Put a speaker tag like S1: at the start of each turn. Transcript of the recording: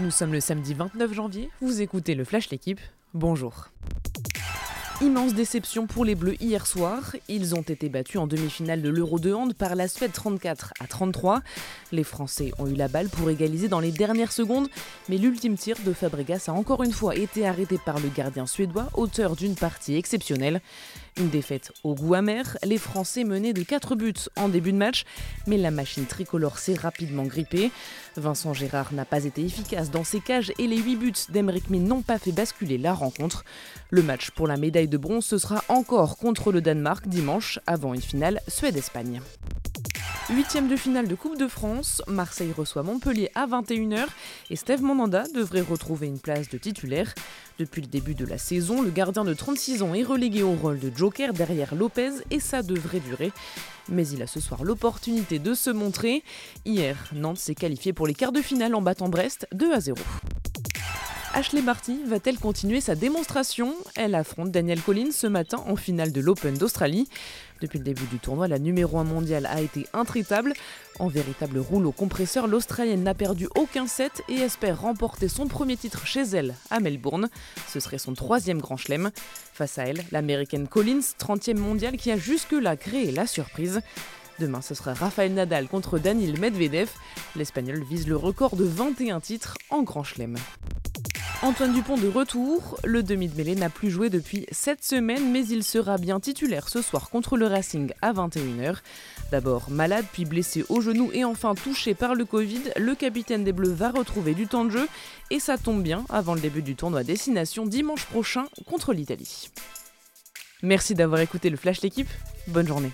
S1: Nous sommes le samedi 29 janvier, vous écoutez le Flash L'équipe, bonjour. Immense déception pour les Bleus hier soir. Ils ont été battus en demi-finale de l'Euro de hand par la Suède 34 à 33. Les Français ont eu la balle pour égaliser dans les dernières secondes, mais l'ultime tir de Fabregas a encore une fois été arrêté par le gardien suédois, auteur d'une partie exceptionnelle. Une défaite au goût amer, les Français menaient de 4 buts en début de match, mais la machine tricolore s'est rapidement grippée. Vincent Gérard n'a pas été efficace dans ses cages et les 8 buts d'Emeric n'ont pas fait basculer la rencontre. Le match pour la médaille de bronze, ce sera encore contre le Danemark dimanche, avant une finale Suède-Espagne. Huitième de finale de Coupe de France, Marseille reçoit Montpellier à 21h et Steve Monanda devrait retrouver une place de titulaire. Depuis le début de la saison, le gardien de 36 ans est relégué au rôle de joker derrière Lopez et ça devrait durer. Mais il a ce soir l'opportunité de se montrer. Hier, Nantes s'est qualifié pour les quarts de finale en battant Brest 2 à 0. Ashley Barty va-t-elle continuer sa démonstration? Elle affronte Daniel Collins ce matin en finale de l'Open d'Australie. Depuis le début du tournoi, la numéro 1 mondiale a été intraitable. En véritable rouleau compresseur, l'Australienne n'a perdu aucun set et espère remporter son premier titre chez elle à Melbourne. Ce serait son troisième grand chelem. Face à elle, l'américaine Collins, 30e mondiale, qui a jusque-là créé la surprise. Demain, ce sera Rafael Nadal contre Daniel Medvedev. L'Espagnol vise le record de 21 titres en Grand Chelem. Antoine Dupont de retour, le demi de mêlée n'a plus joué depuis 7 semaines mais il sera bien titulaire ce soir contre le Racing à 21h. D'abord malade puis blessé au genou et enfin touché par le Covid, le capitaine des Bleus va retrouver du temps de jeu et ça tombe bien avant le début du tournoi Destination dimanche prochain contre l'Italie. Merci d'avoir écouté le Flash l'équipe, bonne journée.